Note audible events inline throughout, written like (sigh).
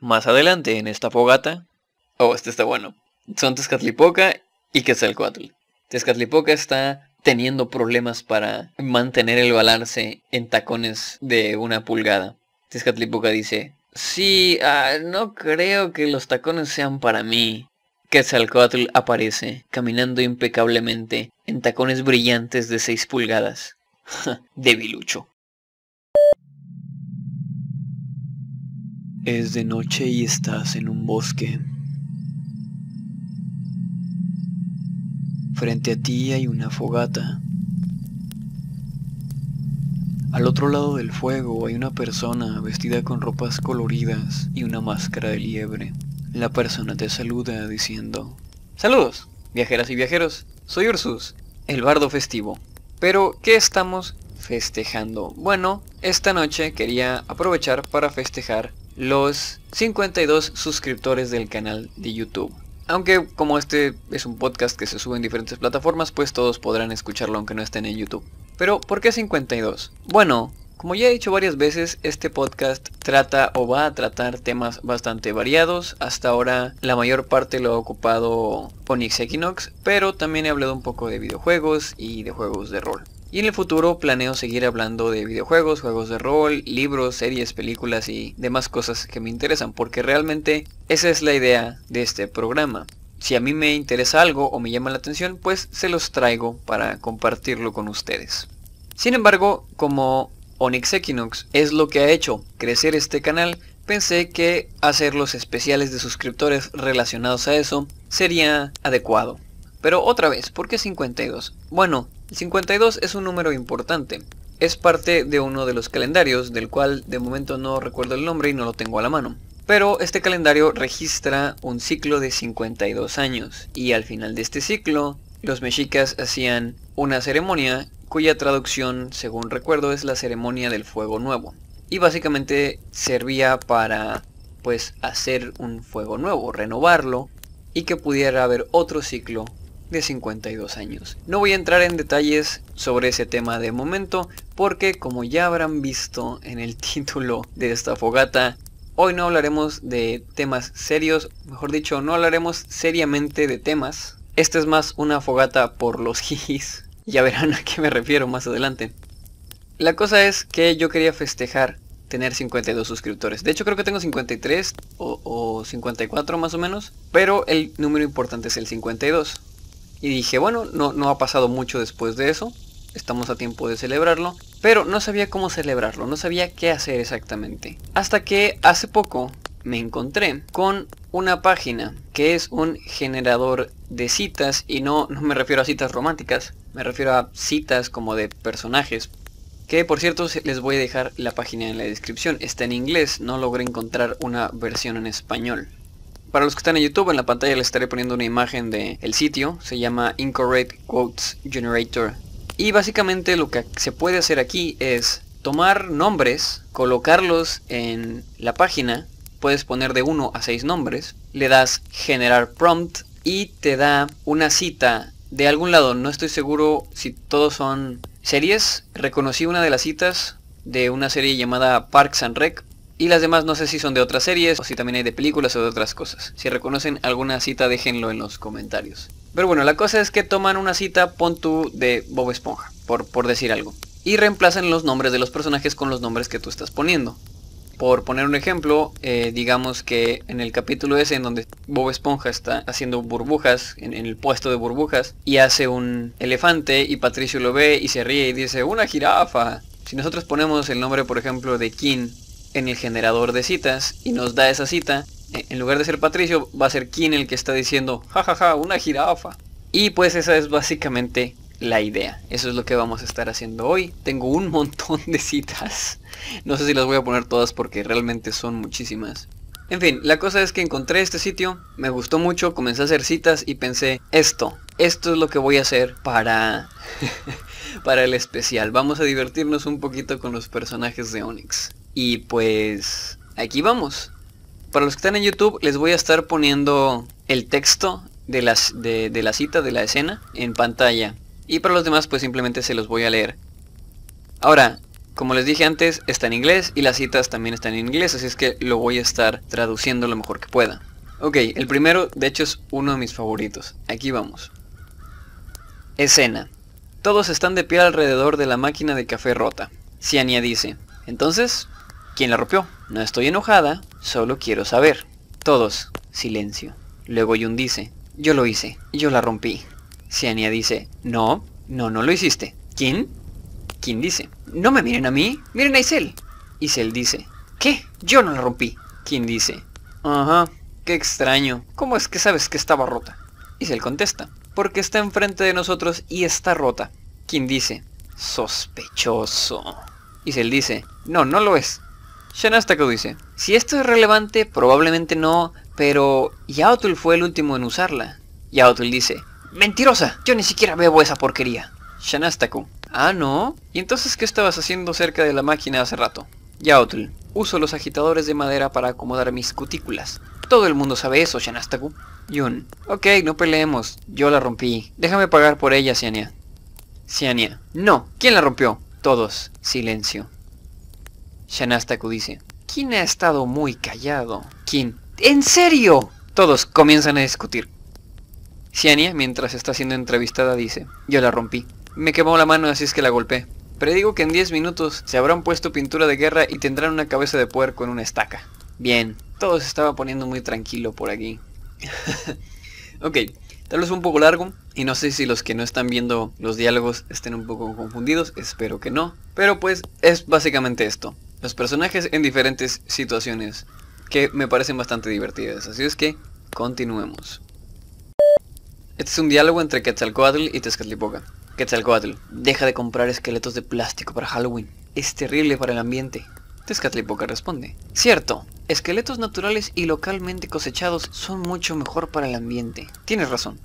Más adelante en esta fogata... Oh, este está bueno. Son Tezcatlipoca y Quetzalcoatl. Tezcatlipoca está teniendo problemas para mantener el balance en tacones de una pulgada. Tezcatlipoca dice, sí, ah, no creo que los tacones sean para mí. Quetzalcoatl aparece, caminando impecablemente, en tacones brillantes de 6 pulgadas. (laughs) Debilucho. Es de noche y estás en un bosque. Frente a ti hay una fogata. Al otro lado del fuego hay una persona vestida con ropas coloridas y una máscara de liebre. La persona te saluda diciendo, Saludos, viajeras y viajeros, soy Ursus, el bardo festivo. Pero, ¿qué estamos festejando? Bueno, esta noche quería aprovechar para festejar los 52 suscriptores del canal de YouTube. Aunque como este es un podcast que se sube en diferentes plataformas, pues todos podrán escucharlo aunque no estén en YouTube. Pero, ¿por qué 52? Bueno, como ya he dicho varias veces, este podcast trata o va a tratar temas bastante variados. Hasta ahora la mayor parte lo ha ocupado Onyx Equinox, pero también he hablado un poco de videojuegos y de juegos de rol. Y en el futuro planeo seguir hablando de videojuegos, juegos de rol, libros, series, películas y demás cosas que me interesan, porque realmente esa es la idea de este programa. Si a mí me interesa algo o me llama la atención, pues se los traigo para compartirlo con ustedes. Sin embargo, como Onyx Equinox es lo que ha hecho crecer este canal, pensé que hacer los especiales de suscriptores relacionados a eso sería adecuado. Pero otra vez, ¿por qué 52? Bueno, el 52 es un número importante. Es parte de uno de los calendarios, del cual de momento no recuerdo el nombre y no lo tengo a la mano. Pero este calendario registra un ciclo de 52 años, y al final de este ciclo, los mexicas hacían una ceremonia cuya traducción, según recuerdo, es la ceremonia del fuego nuevo. Y básicamente servía para, pues, hacer un fuego nuevo, renovarlo, y que pudiera haber otro ciclo de 52 años. No voy a entrar en detalles sobre ese tema de momento porque como ya habrán visto en el (laughs) título de esta fogata, hoy no hablaremos de temas serios, mejor dicho, no hablaremos seriamente de temas. Esta es más una fogata por los (laughs) jijis, ya verán a qué me refiero más adelante. La cosa es que yo quería festejar tener 52 suscriptores. De hecho creo que tengo 53 o, o 54 más o menos, pero el número importante es el 52. Y dije, bueno, no, no ha pasado mucho después de eso. Estamos a tiempo de celebrarlo. Pero no sabía cómo celebrarlo, no sabía qué hacer exactamente. Hasta que hace poco me encontré con una página que es un generador de citas y no, no me refiero a citas románticas, me refiero a citas como de personajes. Que por cierto les voy a dejar la página en la descripción, está en inglés, no logré encontrar una versión en español. Para los que están en YouTube, en la pantalla les estaré poniendo una imagen del el sitio. Se llama Incorrect Quotes Generator. Y básicamente lo que se puede hacer aquí es tomar nombres, colocarlos en la página. Puedes poner de 1 a 6 nombres. Le das generar prompt y te da una cita de algún lado. No estoy seguro si todos son series. Reconocí una de las citas de una serie llamada Parks and Rec y las demás no sé si son de otras series o si también hay de películas o de otras cosas. Si reconocen alguna cita déjenlo en los comentarios. Pero bueno, la cosa es que toman una cita, pon tú de Bob Esponja, por, por decir algo. Y reemplazan los nombres de los personajes con los nombres que tú estás poniendo. Por poner un ejemplo, eh, digamos que en el capítulo ese en donde Bob Esponja está haciendo burbujas, en, en, el puesto de burbujas, y hace un elefante y Patricio lo ve y se ríe y dice, una jirafa. Si nosotros ponemos el nombre, por ejemplo, de King en el generador de citas y nos da esa cita, eh, en lugar de ser Patricio, va a ser quien el que está diciendo, jajaja, una jirafa. Y pues esa es básicamente la idea. Eso es lo que vamos a estar haciendo hoy. Tengo un (laughs) montón de citas. No sé si las voy a poner todas porque realmente son muchísimas. En fin, la cosa es que encontré este sitio, me gustó mucho, comencé a hacer citas y pensé, esto, esto es lo que voy a hacer para, (laughs) para el especial. Vamos a divertirnos un poquito con los personajes de Onyx. Y pues aquí vamos. Para los que están en YouTube les voy a estar poniendo el texto de, las, de, la cita, de la escena, en pantalla. Y para los demás pues simplemente se los voy a leer. Ahora, Como les dije antes, está en inglés y las citas también están en inglés, así es que lo voy a estar traduciendo lo mejor que pueda. Ok, el primero de hecho es uno de mis favoritos. Aquí vamos. Escena. Todos están de pie alrededor de la máquina de café rota. Ciania dice, entonces, ¿quién la rompió? No estoy enojada, solo quiero saber. Todos, silencio. Luego Yun dice, yo lo hice, yo la rompí. Ciania dice, no, no, no lo hiciste. ¿Quién? ¿Quién dice, no me miren a mí, miren a Isel. Isel dice, ¿qué? Yo no la rompí. ¿Quién dice, ajá, qué extraño, ¿cómo es que sabes que estaba rota? Isel contesta, porque está enfrente de nosotros y está rota. ¿Quién dice, sospechoso. Isel dice, no, no lo es. Shanastako dice, si esto es relevante, probablemente no, pero Yaotul fue el último en usarla. Yaotul dice, mentirosa, yo ni siquiera bebo esa porquería. Shanastaku, ah no, ¿y entonces qué estabas haciendo cerca de la máquina hace rato? Yaotul, uso los agitadores de madera para acomodar mis cutículas. Todo el mundo sabe eso, Shanastaku. Yun, ok, no peleemos, yo la rompí. Déjame pagar por ella, Siania. Siania, no, ¿quién la rompió? Todos, silencio. Shanastaku dice, ¿quién ha estado muy callado? ¿Quién? ¿En serio? Todos comienzan a discutir. Siania, mientras está siendo entrevistada, dice, yo la rompí. Me quemó la mano así es que la golpeé. Predigo que en 10 minutos se habrán puesto pintura de guerra y tendrán una cabeza de puerco en una estaca. Bien, todo se estaba poniendo muy tranquilo por aquí. (laughs) ok, tal vez un poco largo y no sé si los que no están viendo los diálogos estén un poco confundidos, espero que no. Pero pues es básicamente esto. Los personajes en diferentes situaciones que me parecen bastante divertidas, así es que continuemos. Este es un diálogo entre Quetzalcoatl y Tezcatlipoca. Quetzalcoatl, deja de comprar esqueletos de plástico para Halloween. Es terrible para el ambiente. Tezcatlipoca responde, cierto, esqueletos naturales y localmente cosechados son mucho mejor para el ambiente. Tienes razón.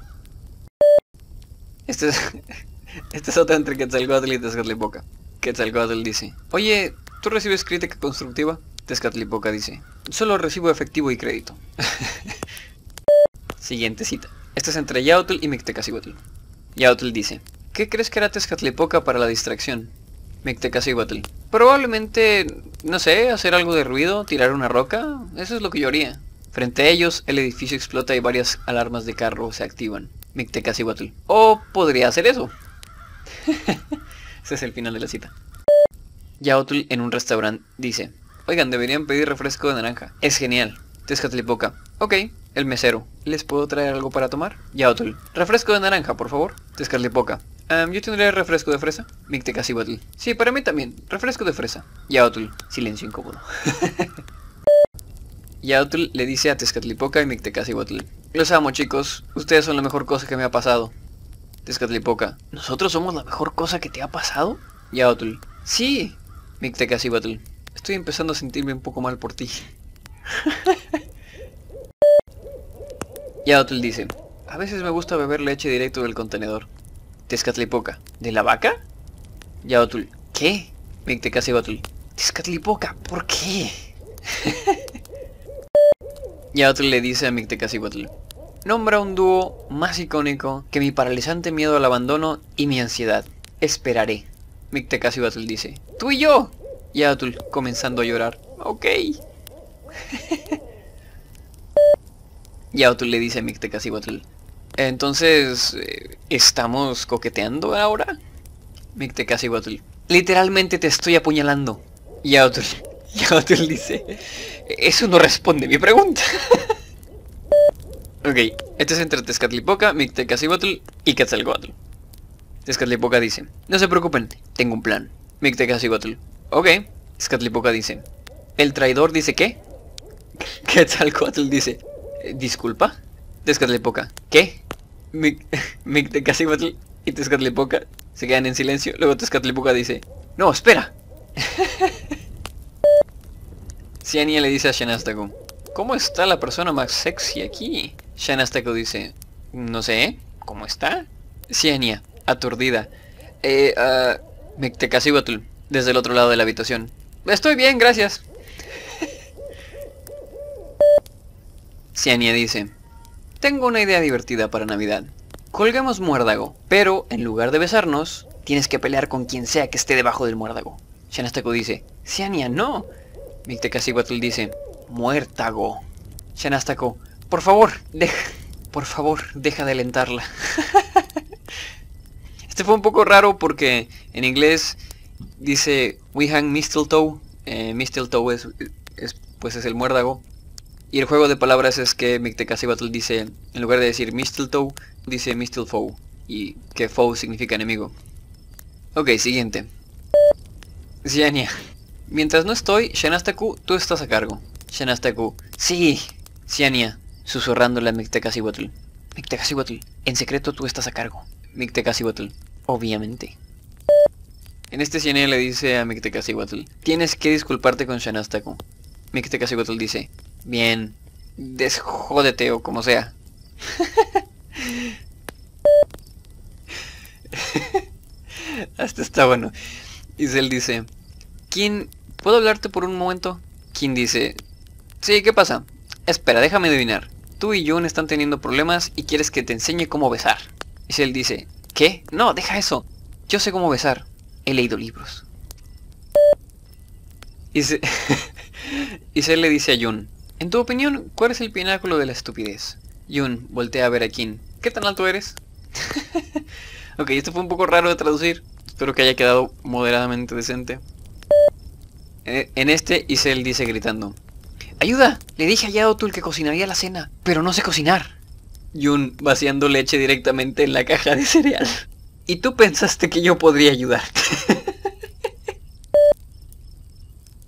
Este es, (laughs) este es otro entre Quetzalcoatl y Tezcatlipoca. Quetzalcoatl dice, oye, ¿tú recibes crítica constructiva? Tezcatlipoca dice, solo recibo efectivo y crédito. (laughs) Siguiente cita. Este es entre Yautl y Mictecacihuatl. Yautl dice, ¿qué crees que hará Tezcatlipoca para la distracción? Mictecacihuatl, probablemente, no sé, hacer algo de ruido, tirar una roca, eso es lo que yo haría. Frente a ellos, el edificio explota y varias alarmas de carro se activan. Mictecacihuatl, o podría hacer eso. (laughs) Ese es el final de la cita. Yautl en un restaurante dice, oigan, deberían pedir refresco de naranja. Es genial. Tezcatlipoca, ok, el mesero, ¿les puedo traer algo para tomar? Yautl, refresco de naranja, por favor. Tezcatlipoca, um, yo tendría refresco de fresa. Mictecacihuatl, sí, para mí también, refresco de fresa. Yautl, silencio incómodo. (laughs) Yautl le dice a Tezcatlipoca y Mictecacihuatl, los amo chicos, ustedes son la mejor cosa que me ha pasado. Tezcatlipoca, ¿nosotros somos la mejor cosa que te ha pasado? Yautl, sí. Mictecacihuatl, estoy empezando a sentirme un poco mal por ti. (laughs) Yautl dice, a veces me gusta beber leche directo del contenedor. Tezcatlipoca, ¿de la vaca? Yautl, ¿qué? Mictecacihuatl, Tezcatlipoca, ¿por qué? (laughs) Yautl le dice a Mictecacihuatl, nombra un dúo más icónico que mi paralizante miedo al abandono y mi ansiedad. Esperaré. Mictecacihuatl dice, ¡tú y yo! Yautl comenzando a llorar, ok. (laughs) Yautl le dice a Mictecacihuatl, entonces, eh, ¿estamos coqueteando ahora? Mictecacihuatl, literalmente te estoy apuñalando. Yautl, (laughs) Yautl dice, eso no responde mi pregunta. (laughs) ok, este es entre Tezcatlipoca, Mictecacihuatl y Quetzalcoatl. Tezcatlipoca dice, no se preocupen, tengo un plan. Mictecacihuatl, ok. Tezcatlipoca dice, ¿el traidor dice qué? (laughs) Quetzalcoatl dice, ¿disculpa? Tezcatlipoca, ¿qué? (laughs) Mictecacihuatl y Tezcatlipoca se quedan en silencio. Luego Tezcatlipoca dice, no, espera. (laughs) Ciania le dice a Shanastaku, ¿cómo está la persona más sexy aquí? Shanastaku dice, no sé, ¿cómo está? Ciania, aturdida. Eh, uh, desde el otro lado de la habitación. Estoy bien, gracias. Ciania dice, tengo una idea divertida para Navidad. Colgamos muérdago, pero en lugar de besarnos, tienes que pelear con quien sea que esté debajo del muérdago. Shanastaku dice, Ciania, no. Mictecacihuatl dice, muértago. Shanastaku, por favor, deja, por favor, deja de alentarla. (laughs) este fue un poco raro porque en inglés dice We hang mistletoe. Eh, mistletoe es, es, pues es el muérdago. Y el juego de palabras es que Mictecacihuatl dice, en lugar de decir mistletoe, dice mistletoe. Y que foe significa enemigo. Ok, siguiente. Ziania. Mientras no estoy, Shanastaku, tú estás a cargo. Shanastaku. Sí. Ziania. Susurrándole a Mictecacihuatl. Mictecacihuatl, en secreto tú estás a cargo. Mictecacihuatl. Obviamente. En este Ciania le dice a Mictecacihuatl, tienes que disculparte con Shanastaku. Mictecacihuatl dice, bien, desjódete o como sea. (laughs) Hasta está bueno. Isel dice, ¿quién... ¿Puedo hablarte por un momento? ¿Quién dice, sí, ¿qué pasa? Espera, déjame adivinar. Tú y Jun están teniendo problemas y quieres que te enseñe cómo besar. Isel dice, ¿qué? No, deja eso. Yo sé cómo besar. He leído libros. Isel, (laughs) Isel le dice a Jun, en tu opinión, ¿cuál es el pináculo de la estupidez? Jun voltea a ver a Kim. ¿Qué tan alto eres? (laughs) ok, esto fue un poco raro de traducir. Espero que haya quedado moderadamente decente. Eh, en este, Isel dice gritando. ¡Ayuda! Le dije a Yaotul que cocinaría la cena, pero no sé cocinar. Yun vaciando leche directamente en la caja de cereal. Y tú pensaste que yo podría ayudarte. (laughs)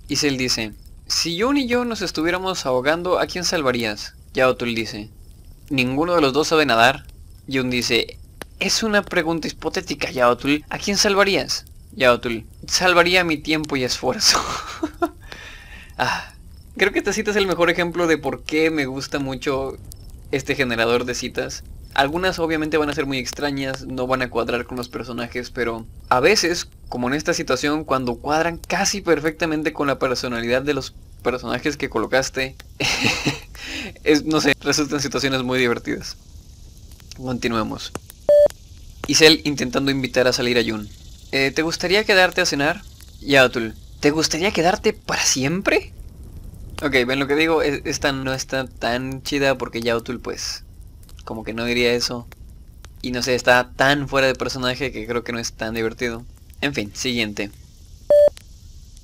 Isel dice, si Yun y yo nos estuviéramos ahogando, ¿a quién salvarías? Yaotul dice, ninguno de los dos sabe nadar. Yun dice, es una pregunta hipotética, Yaotul. ¿A quién salvarías? Yaotul, salvaría mi tiempo y esfuerzo. (laughs) ah, creo que esta cita es el mejor ejemplo de por qué me gusta mucho este generador de citas. Algunas obviamente van a ser muy extrañas, no van a cuadrar con los personajes, pero a veces, como en esta situación, cuando cuadran casi perfectamente con la personalidad de los personajes que colocaste, (laughs) es, no sé, resultan situaciones muy divertidas. Continuemos. Isel intentando invitar a salir a Jun. Eh, ¿Te gustaría quedarte a cenar? Yaotul. ¿Te gustaría quedarte para siempre? Ok, ven lo que digo, e, esta no está tan chida porque Yaotul pues como que no diría eso. Y no sé, está tan fuera de personaje que creo que no es tan divertido. En fin, siguiente.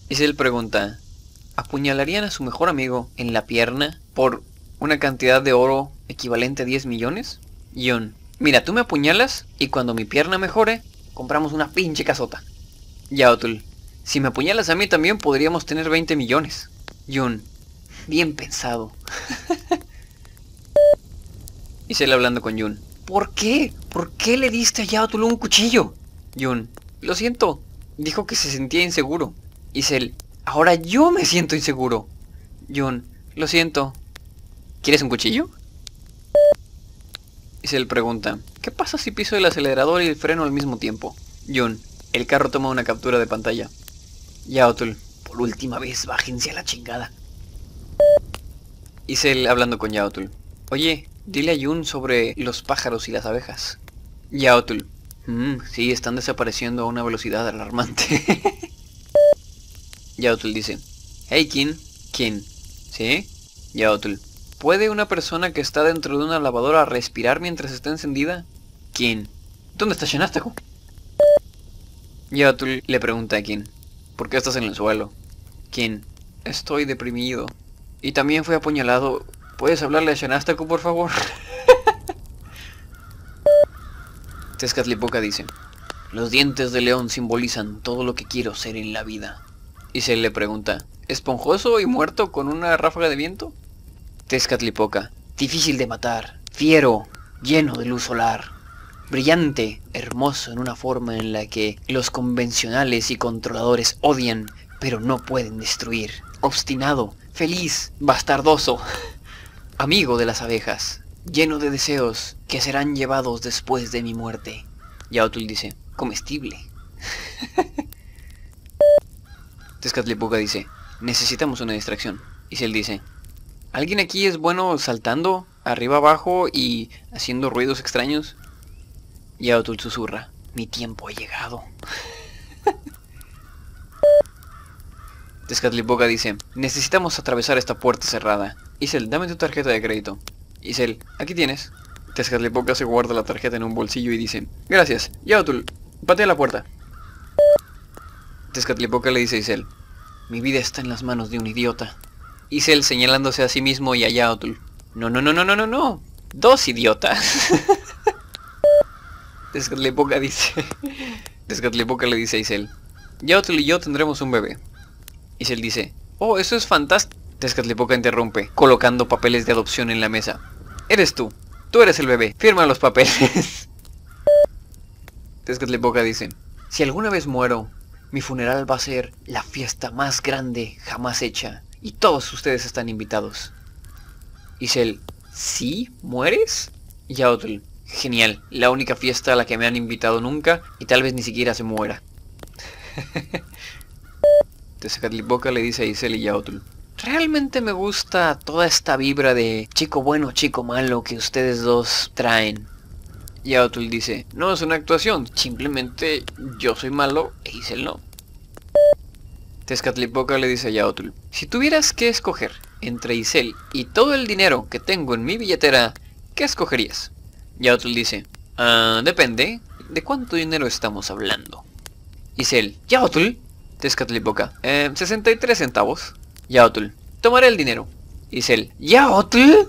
Isel pregunta, ¿apuñalarían a su mejor amigo en la pierna por una cantidad de oro equivalente a 10 millones? Yun, mira, tú me apuñalas y cuando mi pierna mejore, compramos una pinche casota. Yaotul, si me apuñalas a mí también podríamos tener 20 millones. Yun, bien pensado. (laughs) Isel hablando con Yun. ¿Por qué? ¿Por qué le diste a Yaotul un cuchillo? Yun, lo siento. Dijo que se sentía inseguro. Isel, ahora yo me siento inseguro. Yun, lo siento. ¿Quieres un cuchillo? Isel pregunta, ¿qué pasa si piso el acelerador y el freno al mismo tiempo? Yun, el carro toma una captura de pantalla. Yaotul, por última vez, bájense a la chingada. Isel hablando con Yaotul. Oye, dile a Yun sobre los pájaros y las abejas. Yaotul. Mmm, sí, están desapareciendo a una velocidad alarmante. (laughs) Yaotul dice. Hey, Kin. Kin. ¿Sí? Yaotul. ¿Puede una persona que está dentro de una lavadora respirar mientras está encendida? Kin. ¿Dónde está Shanastaku? Yaotul le pregunta a Kin. ¿Por qué estás en el suelo? Kin. Estoy deprimido. Y también fue apuñalado. ¿Puedes hablarle a Shanastaku, por favor? (laughs) Tezcatlipoca dice. Los dientes de león simbolizan todo lo que quiero ser en la vida. Y se le pregunta. ¿Esponjoso y muerto con una ráfaga de viento? Tezcatlipoca. Difícil de matar. Fiero. Lleno de luz solar. Brillante. Hermoso en una forma en la que los convencionales y controladores odian, pero no pueden destruir. Obstinado. Feliz. Bastardoso. Amigo de las abejas. Lleno de deseos que serán llevados después de mi muerte. Yaotul dice. Comestible. (laughs) Tezcatlipoca dice. Necesitamos una distracción. Y él dice. ¿Alguien aquí es bueno saltando arriba abajo y haciendo ruidos extraños? Y susurra, mi tiempo ha llegado. Tezcatlipoca dice, necesitamos atravesar esta puerta cerrada. Isel, dame tu tarjeta de crédito. Isel, aquí tienes. Tezcatlipoca se guarda la tarjeta en un bolsillo y dice, gracias, Yaotul, patea la puerta. Tezcatlipoca le dice a Isel, mi vida está en las manos de un idiota. Isel señalándose a sí mismo y a Yaotul, no, no, no, no, no, no, no, dos idiotas. (laughs) Tezcatlipoca dice, (laughs) Tezcatlipoca le dice a Isel, Yaotul y yo tendremos un bebé. Isel dice, oh, eso es fantástico. Tezcatlipoca interrumpe, colocando papeles de adopción en la mesa. Eres tú, tú eres el bebé, firma los papeles. (laughs) Tezcatlipoca dice, si alguna vez muero, mi funeral va a ser la fiesta más grande jamás hecha, y todos ustedes están invitados. Isel, ¿sí? ¿Mueres? Yaotl, genial, la única fiesta a la que me han invitado nunca, y tal vez ni siquiera se muera. (laughs) Tezcatlipoca le dice a Isel y Yaotl, Realmente me gusta toda esta vibra de chico bueno, chico malo que ustedes dos traen. Y Autul dice, no es una actuación, simplemente yo soy malo e Isel no. Tezcatlipoca le dice a Yaotul, si tuvieras que escoger entre Isel y todo el dinero que tengo en mi billetera, ¿qué escogerías? Yaotul dice, ah, depende de cuánto dinero estamos hablando. Isel, Yaotul, Tezcatlipoca, eh, 63 centavos. Yaotul, tomaré el dinero. Isel, ¿Yaotul?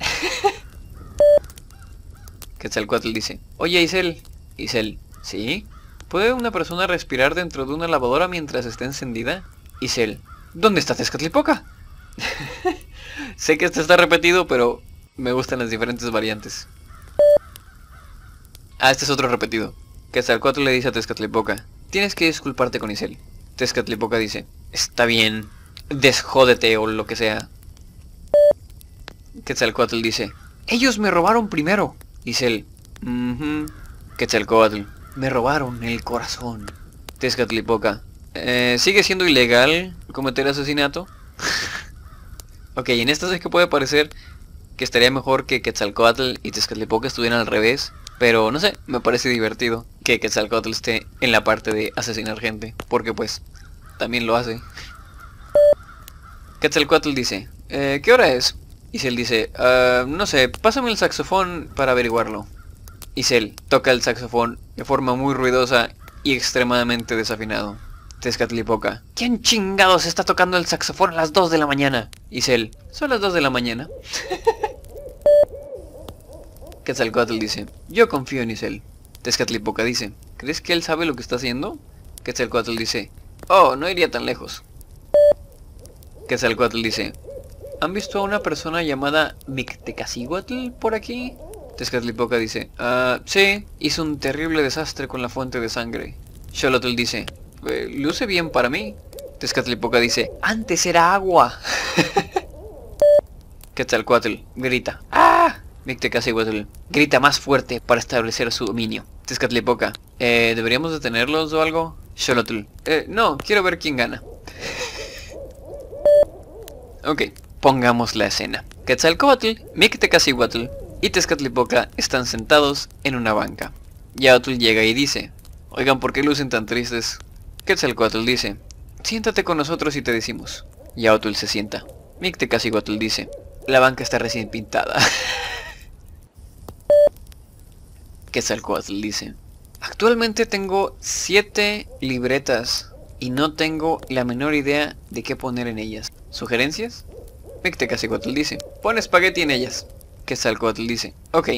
(laughs) Quetzalcoatl dice, oye Isel. Isel, ¿sí? ¿Puede una persona respirar dentro de una lavadora mientras está encendida? Isel, ¿dónde está Tezcatlipoca? (laughs) sé que esto está repetido, pero me gustan las diferentes variantes. Ah, este es otro repetido. Quetzalcoatl le dice a Tezcatlipoca, tienes que disculparte con Isel. Tezcatlipoca dice, está bien, desjódete o lo que sea. Quetzalcoatl dice, ellos me robaron primero. Dice él, uh Quetzalcoatl, me robaron el corazón. Tezcatlipoca, eh, ¿sigue siendo ilegal cometer asesinato? (laughs) ok, en esta es que puede parecer que estaría mejor que Quetzalcoatl y Tezcatlipoca estuvieran al revés. Pero no sé, me parece divertido que Quetzalcoatl esté en la parte de asesinar gente. Porque pues, también lo hace. Quetzalcoatl dice, eh, ¿qué hora es? Isel dice, ah, no sé, pásame el saxofón para averiguarlo. Isel toca el saxofón de forma muy ruidosa y extremadamente desafinado. Tezcatlipoca, ¿quién chingados está tocando el saxofón a las 2 de la mañana? Isel, son las 2 de la mañana. (laughs) Quetzalcoatl dice, yo confío en Isel. Tezcatlipoca dice, ¿crees que él sabe lo que está haciendo? Quetzalcoatl dice, oh, no iría tan lejos. Quetzalcoatl dice, ¿han visto a una persona llamada Mictecacihuatl por aquí? Tezcatlipoca dice, ah, sí, hizo un terrible desastre con la fuente de sangre. Xolotl dice, eh, luce bien para mí. Tezcatlipoca dice, antes era agua. (laughs) Quetzalcoatl grita, ¡ah! Mictecacihuatl grita más fuerte para establecer su dominio. Tezcatlipoca, eh, ¿deberíamos detenerlos o algo? Xolotl, eh, no, quiero ver quién gana. Ok, pongamos la escena. Quetzalcoatl, Mictecacihuatl y Tezcatlipoca están sentados en una banca. Yautl llega y dice, oigan, ¿por qué lucen tan tristes? Quetzalcoatl dice, siéntate con nosotros y te decimos. Yautl se sienta. Mictecacihuatl dice, la banca está recién pintada. (laughs) Quetzalcoatl dice, actualmente tengo siete libretas y no tengo la menor idea de qué poner en ellas. ¿Sugerencias? Mictecacihuatl dice, pon espagueti en ellas. Quetzalcoatl dice, ok,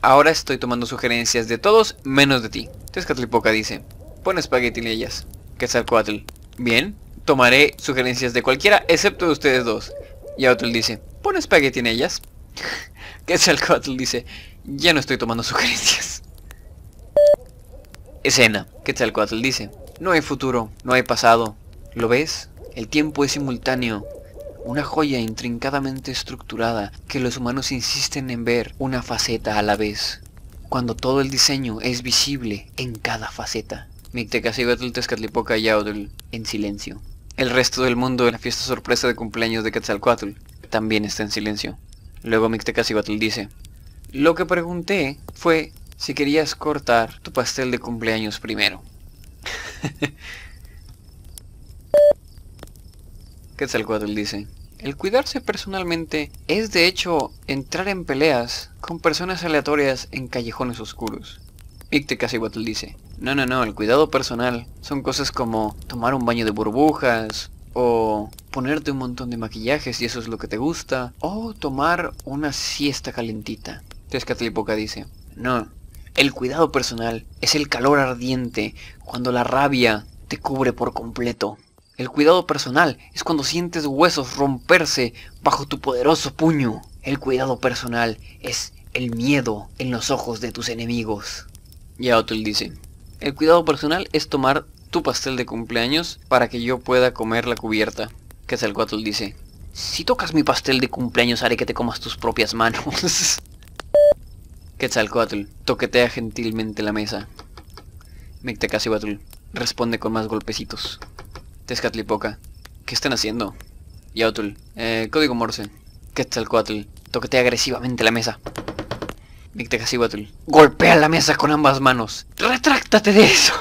ahora estoy tomando sugerencias de todos menos de ti. Tezcatlipoca dice, pon espagueti en ellas. Quetzalcoatl, bien, tomaré sugerencias de cualquiera excepto de ustedes dos. Y Yautl dice, pon espagueti en ellas. (laughs) Quetzalcoatl dice, ya no estoy tomando (laughs) sugerencias. Escena. Quetzalcoatl dice, no hay futuro, no hay pasado. ¿Lo ves? El tiempo es simultáneo una joya intrincadamente estructurada que los humanos insisten en ver una faceta a la vez, cuando todo el diseño es visible en cada faceta. Mictecacihuatl Tezcatlipoca Yautl en silencio. El resto del mundo en la fiesta sorpresa de cumpleaños de Quetzalcoatl también está en silencio. Luego Mictecacihuatl dice, lo que pregunté fue si querías cortar tu pastel de cumpleaños primero. (laughs) Quetzalcoatl dice, el cuidarse personalmente es de hecho entrar en peleas con personas aleatorias en callejones oscuros. Mictecacihuatl dice, no, no, no, el cuidado personal son cosas como tomar un baño de burbujas, o ponerte un montón de maquillajes si eso es lo que te gusta, o tomar una siesta calentita. Tezcatlipoca dice, no, el cuidado personal es el calor ardiente cuando la rabia te cubre por completo. El cuidado personal es cuando sientes huesos romperse bajo tu poderoso puño. El cuidado personal es el miedo en los ojos de tus enemigos. Yaotl dice, el cuidado personal es tomar tu pastel de cumpleaños para que yo pueda comer la cubierta. Quetzalcoatl dice, si tocas mi pastel de cumpleaños haré que te comas tus propias manos. (laughs) Quetzalcoatl toquetea gentilmente la mesa. Mictecacihuatl responde con más golpecitos. Tezcatlipoca, ¿qué están haciendo? Yautl, eh, código Morse. Quetzalcoatl, toquetea agresivamente la mesa. Mictecacihuatl, golpea la mesa con ambas manos. ¡Retráctate de eso!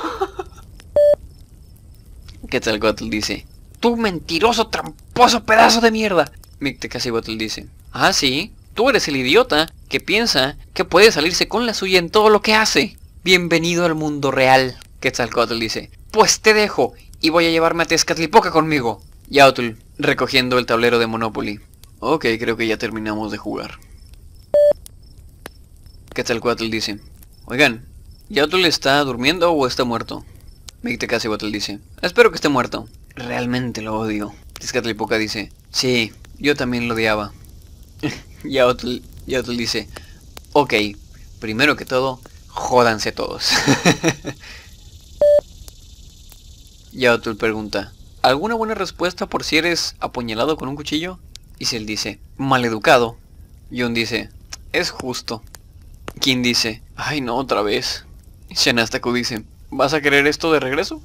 (laughs) Quetzalcoatl dice, ¡Tú mentiroso, tramposo pedazo de mierda! Mictecacihuatl dice, Ah, sí, tú eres el idiota que piensa que puede salirse con la suya en todo lo que hace. Bienvenido al mundo real. Quetzalcoatl dice, Pues te dejo y voy a llevarme a Tezcatlipoca conmigo. Yautl, recogiendo el tablero de Monopoly. Ok, creo que ya terminamos de jugar. Quetzalcoatl dice, Oigan, ¿Yautl está durmiendo o está muerto? Mictecacihuatl dice, espero que esté muerto. Realmente lo odio. Tezcatlipoca dice, sí, yo también lo odiaba. Yautl, Yautl dice, ok, primero que todo, jódanse todos. (laughs) Yautl pregunta, ¿alguna buena respuesta por si eres apuñalado con un cuchillo? Y él dice, maleducado. Yun dice, es justo. Quien dice, ay no, otra vez. Shanastaku dice, ¿vas a querer esto de regreso?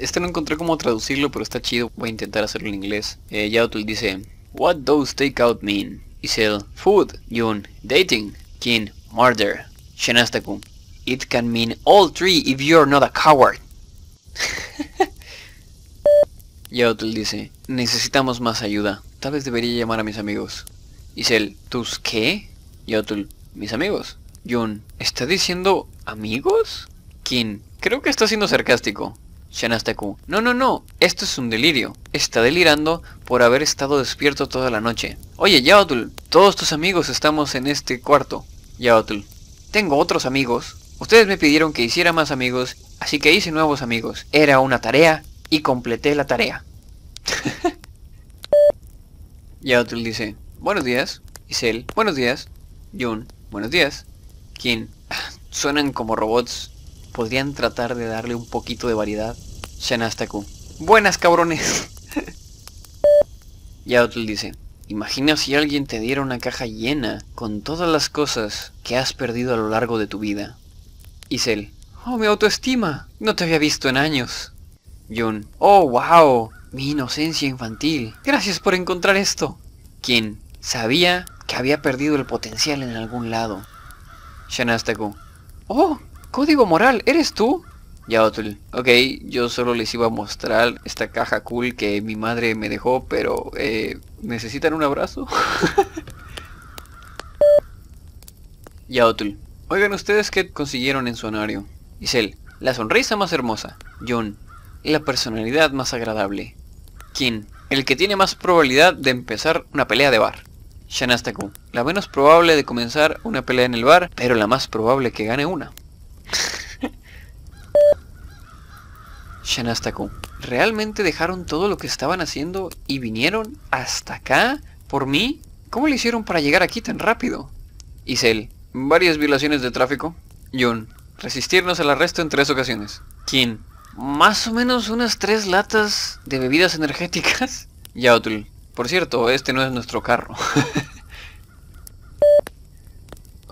Este no encontré cómo traducirlo, pero está chido. Voy a intentar hacerlo en inglés. Eh, Yautl dice, What does takeout mean? Isel, food. Yun, dating. Kin, murder. Shanastaku, It can mean all three if you're not a coward. (laughs) Yautl dice, necesitamos más ayuda. Tal vez debería llamar a mis amigos. Isel, ¿tus qué? Yautl, mis amigos. Yun, ¿está diciendo amigos? Kin, creo que está siendo sarcástico. Shanastaku, no, no, no, esto es un delirio. Está delirando por haber estado despierto toda la noche. Oye, Yautl, todos tus amigos estamos en este cuarto. Yautl, tengo otros amigos. Ustedes me pidieron que hiciera más amigos, así que hice nuevos amigos. Era una tarea y completé la tarea. (laughs) Yautl dice, buenos días. Isel, buenos días. Jun, buenos días. Kin, suenan como robots podrían tratar de darle un poquito de variedad. Shanastaku. Buenas cabrones. (laughs) Yautl dice, imagina si alguien te diera una caja llena con todas las cosas que has perdido a lo largo de tu vida. Isel, oh mi autoestima, no te había visto en años. Jun, oh wow, mi inocencia infantil, gracias por encontrar esto. Quien sabía que había perdido el potencial en algún lado. Shanastaku, oh, Código moral, ¿eres tú? Yaotl, ok, yo solo les iba a mostrar esta caja cool que mi madre me dejó, pero eh, ¿necesitan un abrazo? (laughs) Yaotl, oigan ustedes qué consiguieron en su honorio. Isel, la sonrisa más hermosa. John, la personalidad más agradable. Kin, el que tiene más probabilidad de empezar una pelea de bar. Shanastaku, la menos probable de comenzar una pelea en el bar, pero la más probable que gane una. (laughs) Shanastaku, ¿realmente dejaron todo lo que estaban haciendo y vinieron hasta acá por mí? ¿Cómo le hicieron para llegar aquí tan rápido? Isel, varias violaciones de tráfico. Jun, resistirnos al arresto en tres ocasiones. Kin, más o menos unas tres latas de bebidas energéticas. (laughs) Yautl, por cierto, este no es nuestro carro. (laughs)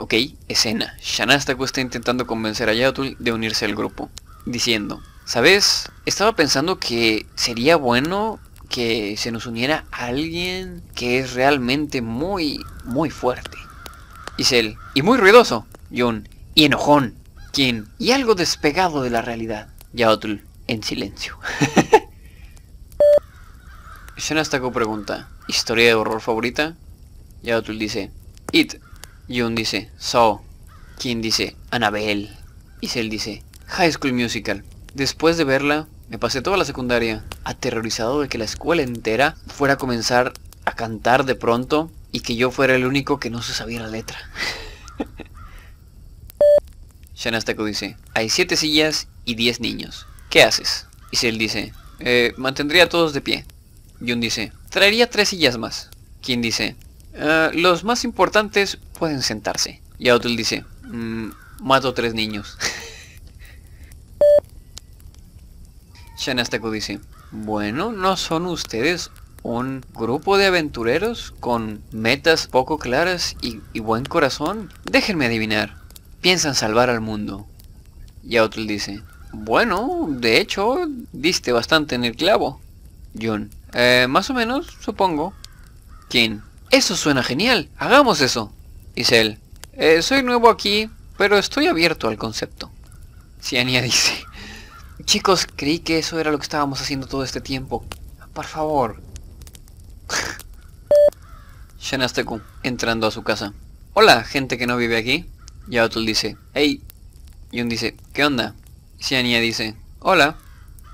Ok, escena. Shanastaku está intentando convencer a Yatul de unirse al grupo, diciendo, ¿sabes? Estaba pensando que sería bueno que se nos uniera alguien que es realmente muy, muy fuerte. Isel, y muy ruidoso. Jun, y enojón. Kin, y algo despegado de la realidad. Yaotul, en silencio. (laughs) Shanastaku pregunta, ¿historia de horror favorita? Yaotul dice, It. Jun dice, So. Kim dice, Annabelle. Isel dice, High School Musical. Después de verla, me pasé toda la secundaria aterrorizado de que la escuela entera fuera a comenzar a cantar de pronto y que yo fuera el único que no se sabía la letra. (laughs) Shanastaku dice, hay siete sillas y diez niños. ¿Qué haces? Isel dice, eh, mantendría a todos de pie. Jun dice, traería tres sillas más. Kim dice, "Eh, los más importantes pueden sentarse. Y dice, "Mm, mato tres niños. (laughs) Shanastaku dice, bueno, ¿no son ustedes un grupo de aventureros con metas poco claras y, buen corazón? Déjenme adivinar, piensan salvar al mundo. Y dice, bueno, de hecho, diste bastante en el clavo. Jun, "Eh, más o menos, supongo. Kim, eso suena genial, hagamos eso. Isel, "Eh, soy nuevo aquí, pero estoy abierto al concepto. Ciania (laughs) dice, chicos, creí que eso era lo que estábamos haciendo todo este tiempo. Por favor. (laughs) Shanasteku, entrando a su casa. Hola, gente que no vive aquí. Yaotul dice, hey. Yun dice, ¿qué onda? Ciania dice, hola.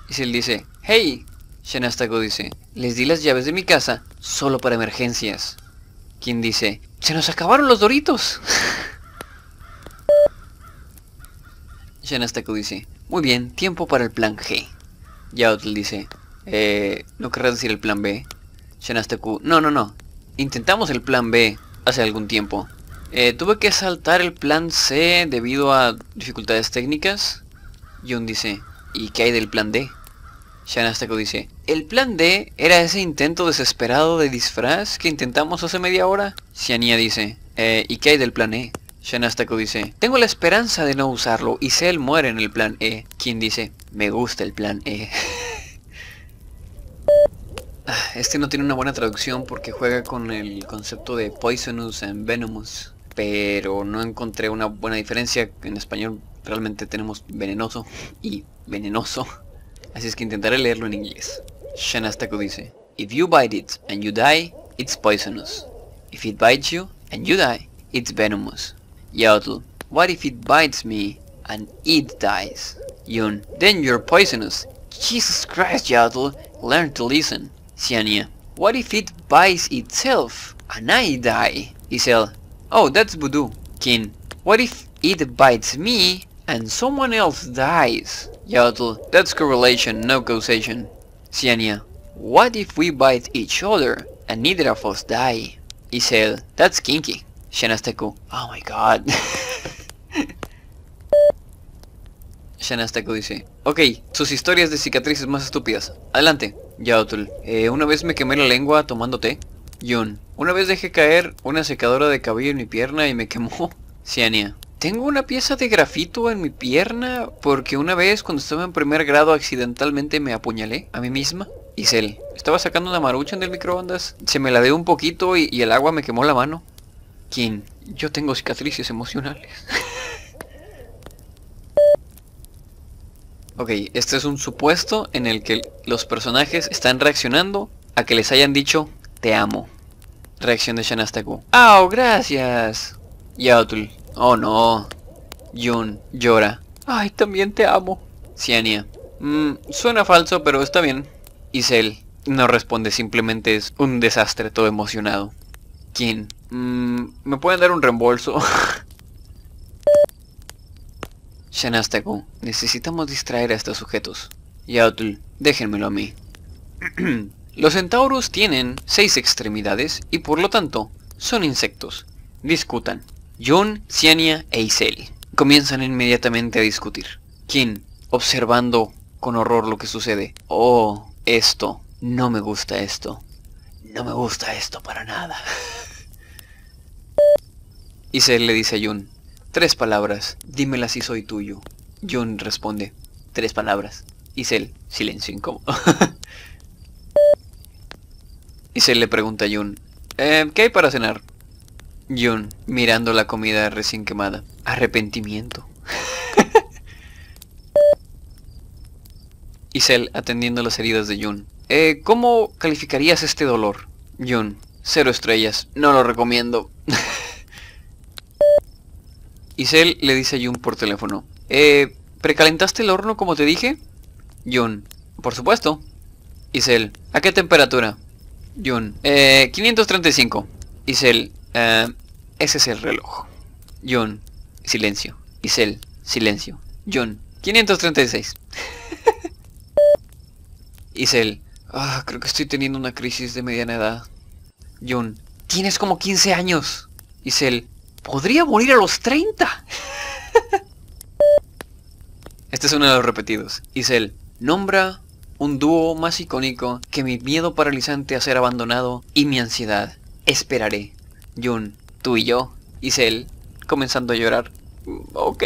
Isel dice, hey. Shanastaku dice, les di las llaves de mi casa solo para emergencias. Quien dice, se nos acabaron los doritos. (laughs) Shanastaku dice, muy bien, tiempo para el plan G. Yaotl dice, eh, ¿no querrás decir el plan B? Shanastaku, no, no, no. Intentamos el plan B hace algún tiempo. Eh, tuve que saltar el plan C debido a dificultades técnicas. Jun dice, ¿y qué hay del plan D? Shanastaku dice, el plan D era ese intento desesperado de disfraz que intentamos hace media hora. Xiania dice, "Eh, ¿y qué hay del plan E? Shanastaku dice, tengo la esperanza de no usarlo y Cell muere en el plan E. Quien dice, me gusta el plan E. (laughs) Este no tiene una buena traducción porque juega con el concepto de poisonous and venomous. Pero no encontré una buena diferencia. En español realmente tenemos venenoso y venenoso. Así es que intentaré leerlo en inglés. Shanastaku dice, If you bite it and you die, it's poisonous. If it bites you and you die, it's venomous. Yaotl, what if it bites me and it dies? Yun, then you're poisonous. Jesus Christ, Yaotl, learn to listen. Xiania, what if it bites itself and I die? Isel, oh, that's voodoo. Kin, what if it bites me and someone else dies? Yaotl, that's correlation, no causation. Xiania, what if we bite each other and neither of us die? Isel, that's kinky. Shanastaku, oh my god. (laughs) Shanastaku dice, ok, sus historias de cicatrices más estúpidas. Adelante. Yaotul, eh, una vez me quemé la lengua tomando té. Yun, una vez dejé caer una secadora de cabello en mi pierna y me quemó. (laughs) Ciania, tengo una pieza de grafito en mi pierna porque una vez cuando estaba en primer grado accidentalmente me apuñalé a mí misma. Isel, estaba sacando una maruchan del microondas, se me la dio un poquito y, y el agua me quemó la mano. Kin, yo tengo cicatrices emocionales. (laughs) ok, este es un supuesto en el que los personajes están reaccionando a que les hayan dicho te amo. Reacción de Shanastaku. ¡Oh, gracias! Yaotul. Oh no. Yun llora. Ay, también te amo. Ciania. "Mm, suena falso, pero está bien. Isel no responde, simplemente es un desastre todo emocionado. ¿Quién? "Mm, ¿Me pueden dar un reembolso? (laughs) Shanastaku, necesitamos distraer a estos sujetos. Yautl, déjenmelo a mí. (clears throat) Los centauros tienen seis extremidades y por lo tanto son insectos. Discutan. Jun, Ciania e Isel comienzan inmediatamente a discutir. Kin, observando con horror lo que sucede. Oh, esto. No me gusta esto. No me gusta esto para nada. (laughs) Isel le dice a Jun, tres palabras, dímelas si soy tuyo. Jun responde, tres palabras. Isel, silencio incómodo. (laughs) Isel le pregunta a Jun, "Eh, ¿qué hay para cenar? Jun, mirando la comida recién quemada. Arrepentimiento. (laughs) Isel atendiendo las heridas de Jun. Eh, ¿cómo calificarías este dolor? Jun, cero estrellas, no lo recomiendo. (laughs) Isel le dice a Jun por teléfono. Eh, ¿precalentaste el horno como te dije? Jun, por supuesto. Isel, ¿a qué temperatura? Jun, eh, 535. Isel, eh, ese es el reloj. Jun, silencio. Isel, silencio. Jun, 536. (laughs) Isel, ah, creo que estoy teniendo una crisis de mediana edad. Jun, tienes como 15 años. Isel, podría morir a los 30. (laughs) este es uno de los repetidos. Isel, nombra un dúo más icónico que mi miedo paralizante a ser abandonado y mi ansiedad. Esperaré. Jun, tú y yo. Isel, comenzando a llorar. Ok.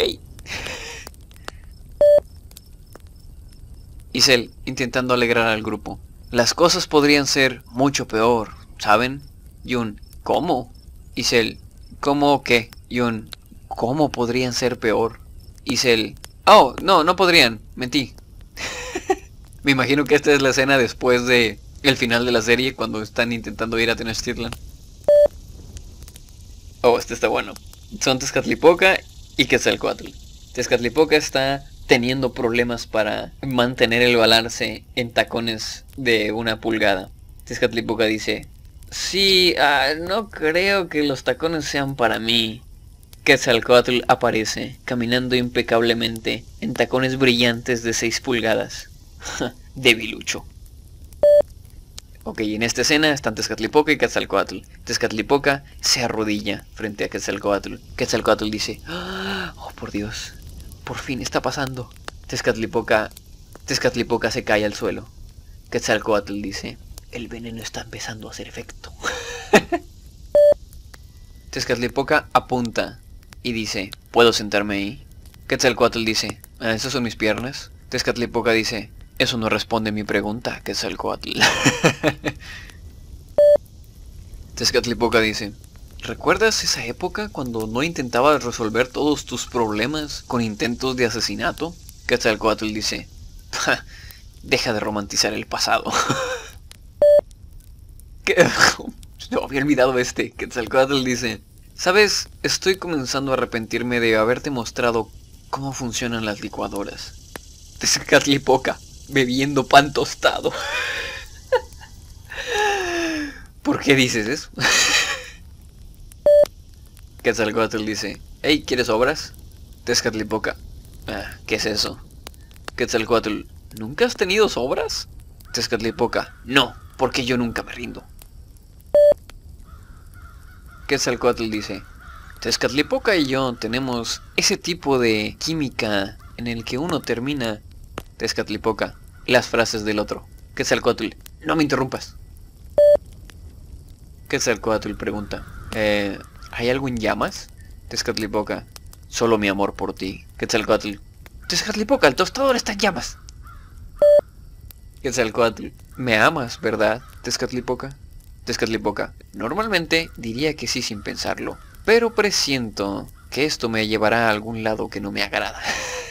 Isel, intentando alegrar al grupo. Las cosas podrían ser mucho peor, ¿saben? Jun, ¿cómo? Isel, ¿cómo qué? Jun, ¿cómo podrían ser peor? Isel, oh, no, no podrían, mentí. (laughs) Me imagino que esta es la escena después de el final de la serie, cuando están intentando ir a Tenochtitlan. Oh, este está bueno. Son Tezcatlipoca y Quetzalcoatl. Tezcatlipoca está teniendo problemas para mantener el balance en tacones de una pulgada. Tezcatlipoca dice, sí, ah, no creo que los tacones sean para mí. Quetzalcoatl aparece, caminando impecablemente en tacones brillantes de 6 pulgadas. (laughs) Debilucho. Ok, en esta escena están Tezcatlipoca y Quetzalcoatl. Tezcatlipoca se arrodilla frente a Quetzalcoatl. Quetzalcoatl dice, oh por Dios, por fin está pasando. Tezcatlipoca, Tezcatlipoca se cae al suelo. Quetzalcoatl dice, el veneno está empezando a hacer efecto. (laughs) Tezcatlipoca apunta y dice, ¿puedo sentarme ahí? Quetzalcoatl dice, ah, ¿esas son mis piernas? Tezcatlipoca dice, eso no responde mi pregunta, Quetzalcoatl. Tezcatlipoca (laughs) dice, ¿Recuerdas esa época cuando no intentabas resolver todos tus problemas con intentos de asesinato? Quetzalcoatl dice, deja de romantizar el pasado. (laughs) no había olvidado este. Quetzalcoatl dice, ¿sabes? Estoy comenzando a arrepentirme de haberte mostrado cómo funcionan las licuadoras. Tezcatlipoca, bebiendo pan tostado. ¿Por qué dices eso? Quetzalcoatl dice, hey, ¿quieres obras? Tezcatlipoca, ah, ¿qué es eso? Quetzalcoatl, ¿nunca has tenido sobras? Tezcatlipoca, no, porque yo nunca me rindo. Quetzalcoatl dice, Tezcatlipoca y yo tenemos ese tipo de química en el que uno termina Tezcatlipoca las frases del otro. Quetzalcoatl, no me interrumpas. Quetzalcoatl pregunta, eh, ¿Hay algo en llamas? Tezcatlipoca. Solo mi amor por ti. Quetzalcoatl. Tezcatlipoca, el tostador está en llamas. Quetzalcoatl. Me amas, ¿verdad, Tezcatlipoca? Tezcatlipoca. Normalmente diría que sí sin pensarlo. Pero presiento que esto me llevará a algún lado que no me agrada. (laughs)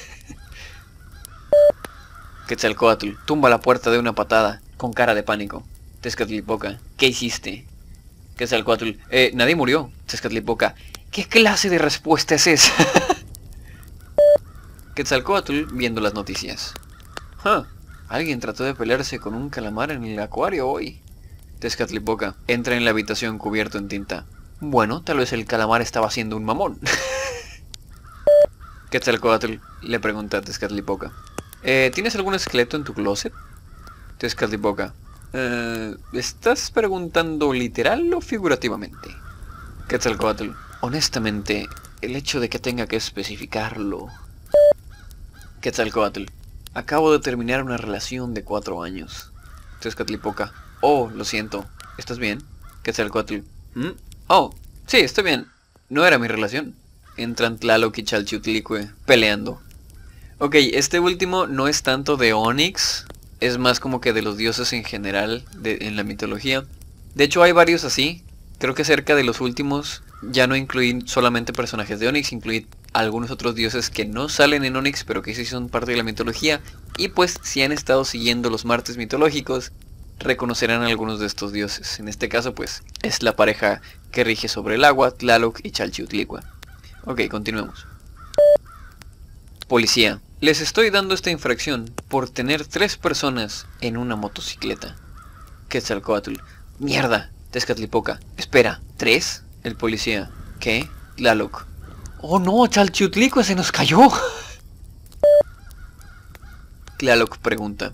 Quetzalcoatl. Tumba la puerta de una patada, con cara de pánico. Tezcatlipoca. ¿Qué hiciste? Quetzalcoatl, eh, nadie murió. Tezcatlipoca, ¿qué clase de respuesta es esa? (laughs) Quetzalcoatl viendo las noticias. alguien trató de pelearse con un calamar en el acuario hoy. Tezcatlipoca, entra en la habitación cubierto en tinta. Bueno, tal vez el calamar estaba siendo un mamón. (laughs) Quetzalcoatl le pregunta a Tezcatlipoca. Eh, ¿Tienes algún esqueleto en tu closet? Tezcatlipoca. Eh, ¿Estás preguntando literal o figurativamente? Quetzalcoatl, honestamente, el hecho de que tenga que especificarlo... Quetzalcoatl, acabo de terminar una relación de cuatro años. Tezcatlipoca, oh, lo siento, ¿estás bien? Quetzalcoatl, ¿Mm? oh, sí, estoy bien, no era mi relación. Entran Tlaloc y Chalchutlicue peleando. Ok, este último no es tanto de Onyx, es más como que de los dioses en general en la mitología. De hecho hay varios así. Creo que cerca de los últimos ya no incluí solamente personajes de Onix, incluí algunos otros dioses que no salen en Onix, pero que sí son parte de la mitología. Y pues si han estado siguiendo los martes mitológicos, reconocerán a algunos de estos dioses. En este caso pues es la pareja que rige sobre el agua, Tlaloc y Chalchiutlicue. Ok, continuemos. Policía. Les estoy dando esta infracción por tener tres personas en una motocicleta. Quetzalcoatl. Mierda. Tezcatlipoca. Espera. ¿Tres? El policía. ¿Qué? Tlaloc. Oh no, Chalchiutlicue se nos cayó. (laughs) Tlaloc pregunta.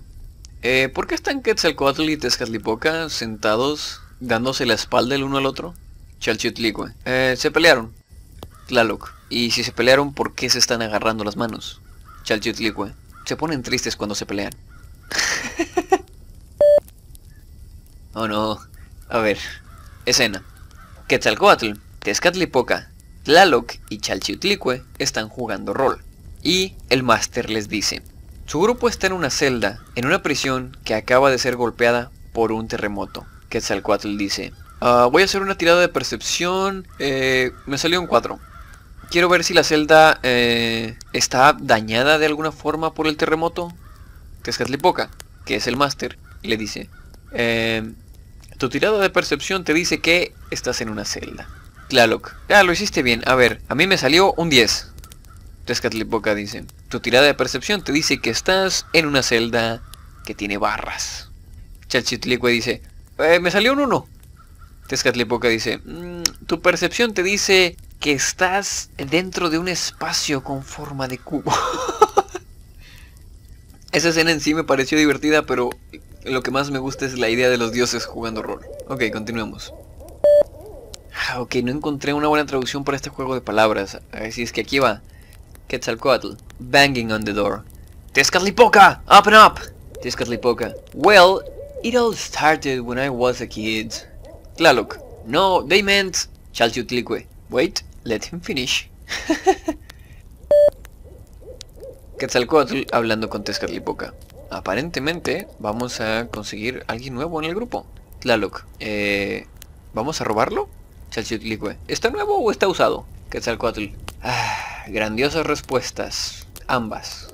Eh, ¿Por qué están Quetzalcoatl y Tezcatlipoca sentados dándose la espalda el uno al otro? Chalchiutlicue. Eh, se pelearon. Tlaloc. Y si se pelearon, ¿por qué se están agarrando las manos? Chalchiutlicue. Se ponen tristes cuando se pelean. (laughs) oh no. A ver. Escena. Quetzalcoatl, Tezcatlipoca, Tlaloc y Chalchiutlicue están jugando rol. Y el máster les dice, su grupo está en una celda, en una prisión que acaba de ser golpeada por un terremoto. Quetzalcoatl dice, ah, voy a hacer una tirada de percepción, eh, me salió un 4. Quiero ver si la celda eh, está dañada de alguna forma por el terremoto. Tezcatlipoca, que es el máster, le dice, eh, tu tirada de percepción te dice que estás en una celda. Tlaloc, ah, lo hiciste bien, a ver, a mí me salió un 10. Tezcatlipoca dice, tu tirada de percepción te dice que estás en una celda que tiene barras. Chalchitlicue dice, eh, me salió un 1. Tezcatlipoca dice, mm, tu percepción te dice que estás dentro de un espacio con forma de cubo. (laughs) Esa escena en sí me pareció divertida, pero lo que más me gusta es la idea de los dioses jugando rol. Ok, continuemos. Ah, ok, no encontré una buena traducción para este juego de palabras. Así es que aquí va. Quetzalcoatl, banging on the door. Tezcatlipoca, open up! Tezcatlipoca, well, it all started when I was a kid. Tlaloc, no, they meant Chalchiutlicue. Wait, let him finish. (laughs) Quetzalcoatl hablando con Tezcatlipoca. Aparentemente vamos a conseguir alguien nuevo en el grupo. Tlaloc, eh, ¿vamos a robarlo? Chalchiutlicue, ¿está nuevo o está usado? Quetzalcoatl, ah, Grandiosas respuestas. Ambas.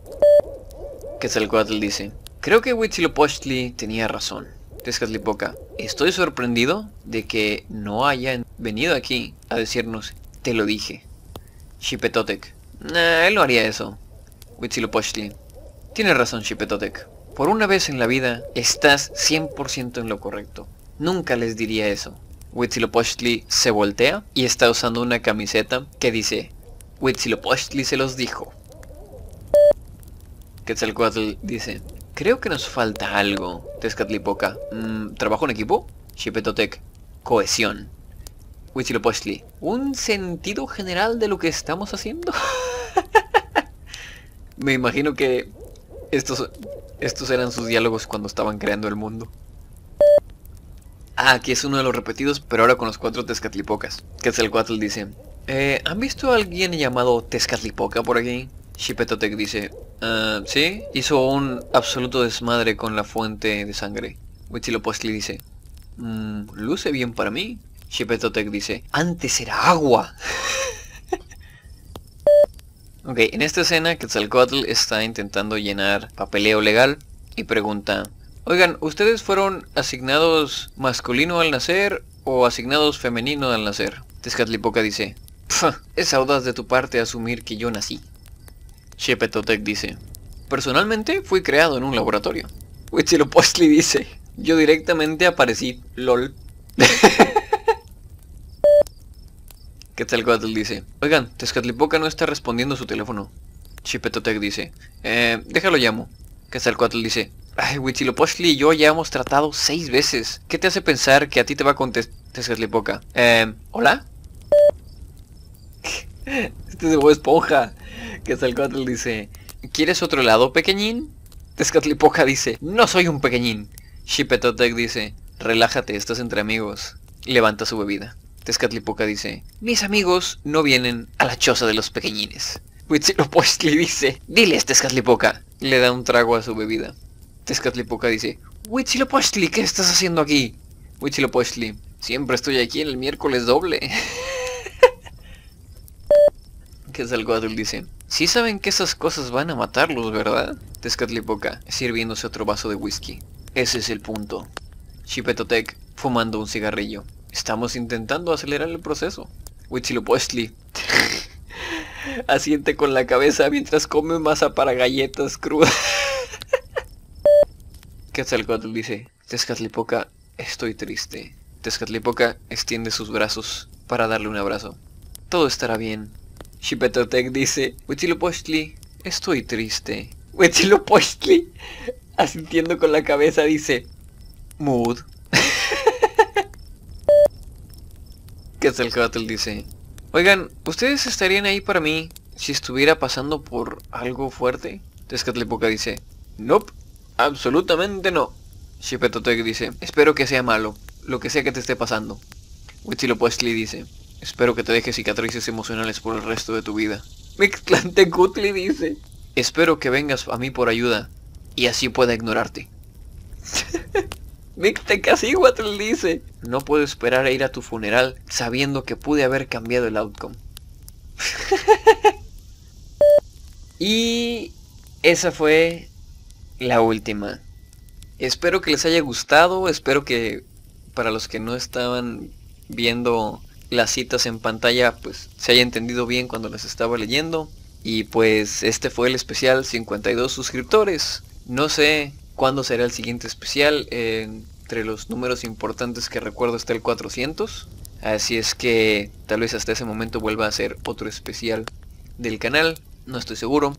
(laughs) Quetzalcoatl dice, creo que Huitzilopochtli tenía razón. Tezcatlipoca, estoy sorprendido de que no hayan venido aquí a decirnos, te lo dije. Xipetotec, nah, él no haría eso. Huitzilopochtli, tienes razón Xipetotec. Por una vez en la vida, estás 100% en lo correcto. Nunca les diría eso. Huitzilopochtli se voltea y está usando una camiseta que dice Huitzilopochtli se los dijo. Quetzalcoatl dice Creo que nos falta algo, Tezcatlipoca. Mm, ¿Trabajo en equipo? Xipetotec. Cohesión. Huitzilopochtli. ¿Un sentido general de lo que estamos haciendo? (laughs) Me imagino que estos, estos eran sus diálogos cuando estaban creando el mundo. Ah, aquí es uno de los repetidos, pero ahora con los cuatro Tezcatlipocas. Quetzalcoatl dice, eh, ¿han visto a alguien llamado Tezcatlipoca por aquí? Xipetotec dice, ah, sí, hizo un absoluto desmadre con la fuente de sangre. Huitzilopochtli dice, mmm, luce bien para mí. Xipetotec dice, antes era agua. (laughs) ok, en esta escena Quetzalcoatl está intentando llenar papeleo legal y pregunta, Oigan, ¿ustedes fueron asignados masculino al nacer o asignados femenino al nacer? Tezcatlipoca dice, es audaz de tu parte asumir que yo nací. Shepetotec dice, personalmente fui creado en un laboratorio. Huitzilopochtli dice, yo directamente aparecí, lol. (laughs) Quetzalcoatl dice, oigan, Tezcatlipoca no está respondiendo su teléfono. Chipetotec dice, eh, déjalo llamo. Quetzalcoatl dice, Ay, Huitzilopochtli y yo ya hemos tratado seis veces. ¿Qué te hace pensar que a ti te va a contestar Tezcatlipoca? Eh, ¿hola? (laughs) este es de esponja. Quetzalcoatl dice, ¿quieres otro helado, pequeñín? Tezcatlipoca dice, no soy un pequeñín. Xipetotec dice, relájate, estás entre amigos. Levanta su bebida. Tezcatlipoca dice, mis amigos no vienen a la choza de los pequeñines. Huitzilopochtli dice, diles Tezcatlipoca. Le da un trago a su bebida. Tezcatlipoca dice, Huitzilopochtli, ¿qué estás haciendo aquí? Huitzilopochtli, siempre estoy aquí en el miércoles doble. (laughs) Quetzalcoatl dice, sí saben que esas cosas van a matarlos, ¿verdad? Tezcatlipoca, sirviéndose otro vaso de whisky. Ese es el punto. Chipetotec, fumando un cigarrillo. Estamos intentando acelerar el proceso. Huitzilopochtli (laughs) asiente con la cabeza mientras come masa para galletas crudas. (laughs) Quetzalcoatl dice, Tezcatlipoca, estoy triste. Tezcatlipoca extiende sus brazos para darle un abrazo. Todo estará bien. Xipetotec dice, Huitzilopochtli, estoy triste. Huitzilopochtli, asintiendo con la cabeza, dice, Mood. (laughs) Quetzalcoatl dice, Oigan, ¿ustedes estarían ahí para mí si estuviera pasando por algo fuerte? Tezcatlipoca dice, Nope, absolutamente no. Xipetotec dice, espero que sea malo, lo que sea que te esté pasando. Huitzilopochtli dice, espero que te dejes cicatrices emocionales por el resto de tu vida. Mixtlantecutli dice, espero que vengas a mí por ayuda y así pueda ignorarte. (laughs) Mixtecacíhuatl dice, no puedo esperar a ir a tu funeral sabiendo que pude haber cambiado el outcome. (laughs) y esa fue la última. Espero que les haya gustado, espero que para los que no estaban viendo las citas en pantalla, pues se haya entendido bien cuando las estaba leyendo. Y pues este fue el especial 52 suscriptores. No sé cuándo será el siguiente especial. entre los números importantes que recuerdo está el 400. Así es que tal vez hasta ese momento vuelva a ser otro especial del canal. No estoy seguro.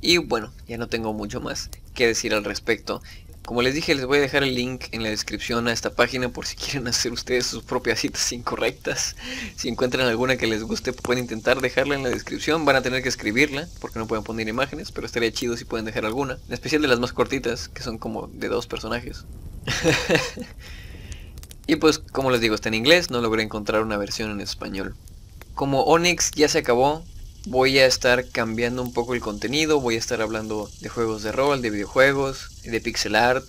Y bueno, ya no tengo mucho más que decir al respecto. Como les dije, les voy a dejar el link en la descripción a esta página por si (laughs) quieren hacer ustedes sus propias citas incorrectas. Si encuentran alguna que les guste, pueden intentar dejarla en la descripción. Van a tener que escribirla, porque no pueden poner imágenes, pero estaría chido si pueden dejar alguna. En especial de las más cortitas, que son como de dos personajes. (laughs) y pues, como les digo, está en inglés, no logré encontrar una versión en español. Como Onyx ya se acabó, voy a estar cambiando un poco el contenido, voy a estar hablando de juegos de rol, de videojuegos, de pixel art.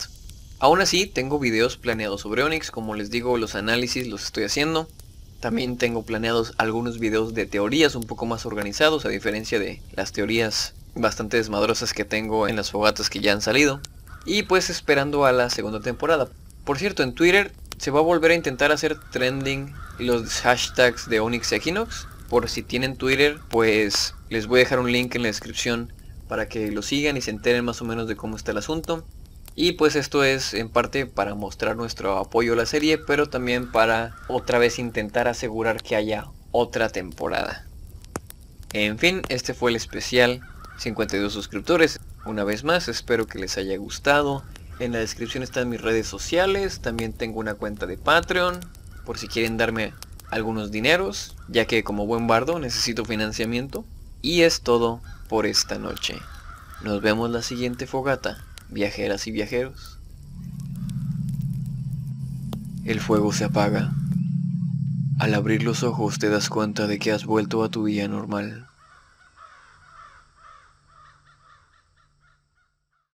Aún así, tengo videos planeados sobre Onyx, como les digo, los análisis los estoy haciendo. También tengo planeados algunos videos de teorías un poco más organizados, a diferencia de las teorías bastante desmadrosas que tengo en las fogatas que ya han salido. Y pues esperando a la segunda temporada. Por cierto, en Twitter se va a volver a intentar hacer trending los hashtags de Onyx Equinox por si tienen Twitter, pues les voy a dejar un link en la descripción para que lo sigan y se enteren más o menos de cómo está el asunto. Y pues esto es en parte para mostrar nuestro apoyo a la serie, pero también para otra vez intentar asegurar que haya otra temporada. En fin, este fue el especial 52 suscriptores. Una vez más, espero que les haya gustado. En la descripción están mis redes sociales, también tengo una cuenta de Patreon, por si quieren darme algunos dineros, ya que como buen bardo necesito financiamiento. Y es todo por esta noche. Nos vemos la siguiente fogata, viajeras y viajeros. El fuego se apaga. Al abrir los ojos te das cuenta de que has vuelto a tu vida normal.